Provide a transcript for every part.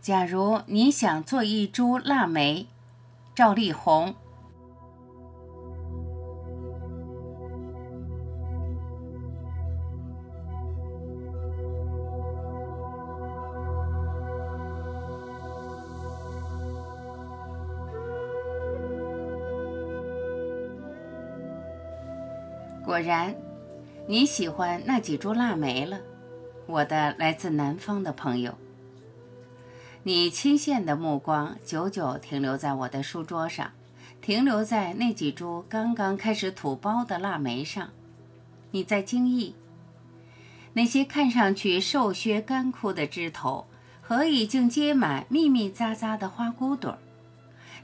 假如你想做一株腊梅，赵丽宏。果然，你喜欢那几株腊梅了，我的来自南方的朋友。你倾羡的目光久久停留在我的书桌上，停留在那几株刚刚开始吐苞的腊梅上。你在惊异，那些看上去瘦削干枯的枝头和已经结满密密匝匝的花骨朵儿，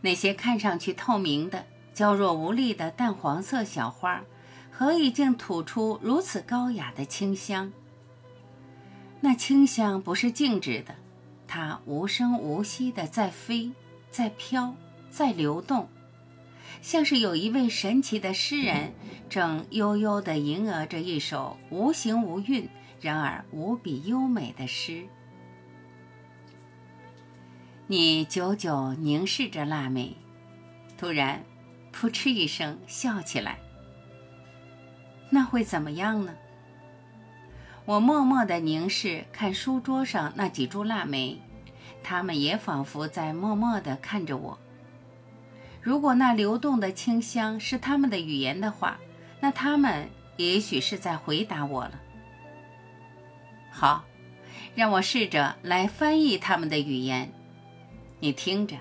那些看上去透明的、娇弱无力的淡黄色小花和已经吐出如此高雅的清香。那清香不是静止的。它无声无息地在飞，在飘，在流动，像是有一位神奇的诗人正悠悠地吟额着一首无形无韵，然而无比优美的诗。你久久凝视着腊梅，突然，扑哧一声笑起来。那会怎么样呢？我默默地凝视，看书桌上那几株腊梅，它们也仿佛在默默地看着我。如果那流动的清香是它们的语言的话，那它们也许是在回答我了。好，让我试着来翻译它们的语言。你听着，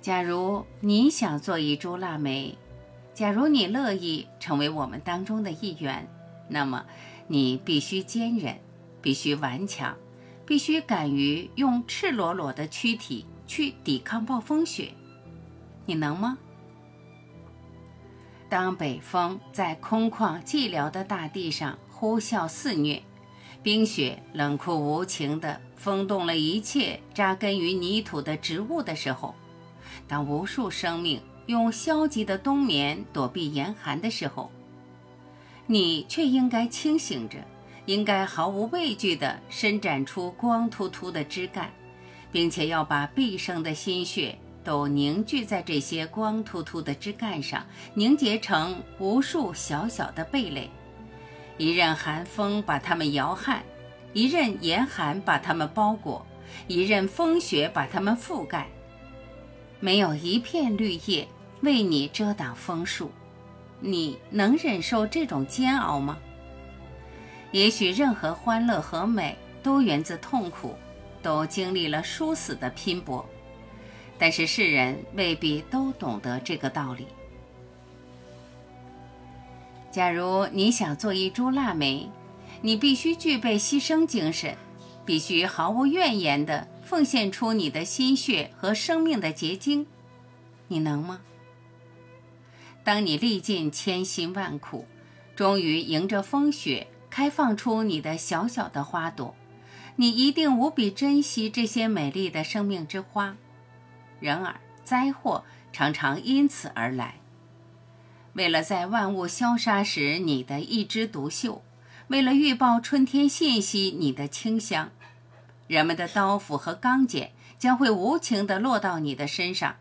假如你想做一株腊梅。假如你乐意成为我们当中的一员，那么你必须坚韧，必须顽强，必须敢于用赤裸裸的躯体去抵抗暴风雪。你能吗？当北风在空旷寂寥的大地上呼啸肆虐，冰雪冷酷无情地封冻了一切扎根于泥土的植物的时候，当无数生命。用消极的冬眠躲避严寒的时候，你却应该清醒着，应该毫无畏惧地伸展出光秃秃的枝干，并且要把毕生的心血都凝聚在这些光秃秃的枝干上，凝结成无数小小的蓓蕾。一任寒风把它们摇撼，一任严寒把它们包裹，一任风雪把它们覆盖，没有一片绿叶。为你遮挡风树，你能忍受这种煎熬吗？也许任何欢乐和美都源自痛苦，都经历了殊死的拼搏，但是世人未必都懂得这个道理。假如你想做一株腊梅，你必须具备牺牲精神，必须毫无怨言地奉献出你的心血和生命的结晶，你能吗？当你历尽千辛万苦，终于迎着风雪开放出你的小小的花朵，你一定无比珍惜这些美丽的生命之花。然而，灾祸常常因此而来。为了在万物消杀时你的一枝独秀，为了预报春天信息你的清香，人们的刀斧和钢剪将会无情地落到你的身上。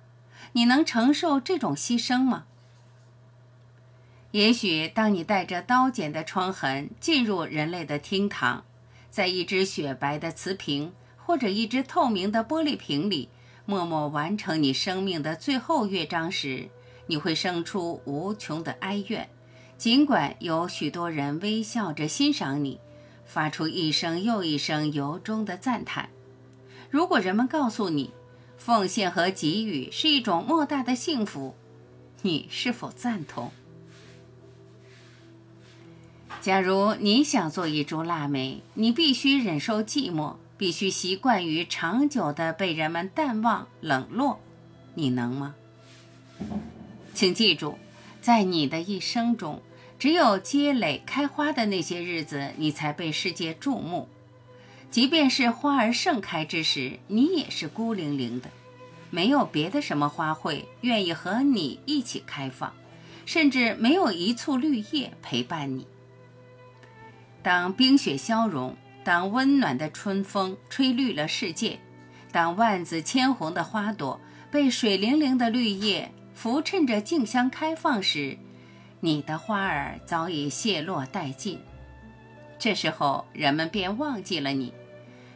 你能承受这种牺牲吗？也许当你带着刀剪的创痕进入人类的厅堂，在一只雪白的瓷瓶或者一只透明的玻璃瓶里，默默完成你生命的最后乐章时，你会生出无穷的哀怨。尽管有许多人微笑着欣赏你，发出一声又一声由衷的赞叹。如果人们告诉你，奉献和给予是一种莫大的幸福，你是否赞同？假如你想做一株腊梅，你必须忍受寂寞，必须习惯于长久的被人们淡忘、冷落。你能吗？请记住，在你的一生中，只有积累开花的那些日子，你才被世界注目。即便是花儿盛开之时，你也是孤零零的，没有别的什么花卉愿意和你一起开放，甚至没有一簇绿叶陪伴你。当冰雪消融，当温暖的春风吹绿了世界，当万紫千红的花朵被水灵灵的绿叶扶衬着竞相开放时，你的花儿早已谢落殆尽。这时候，人们便忘记了你。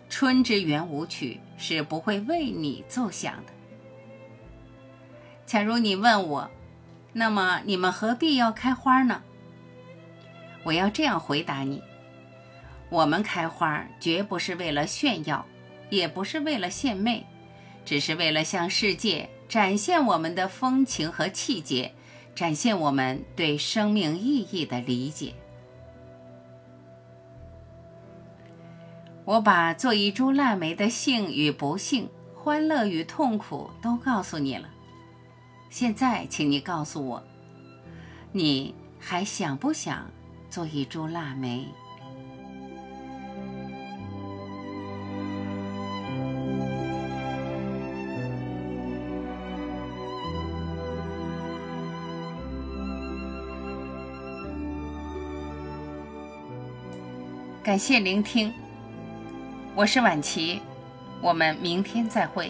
春之圆舞曲是不会为你奏响的。假如你问我，那么你们何必要开花呢？我要这样回答你：我们开花绝不是为了炫耀，也不是为了献媚，只是为了向世界展现我们的风情和气节，展现我们对生命意义的理解。我把做一株腊梅的幸与不幸、欢乐与痛苦都告诉你了。现在，请你告诉我，你还想不想做一株腊梅？感谢聆听。我是婉琪，我们明天再会。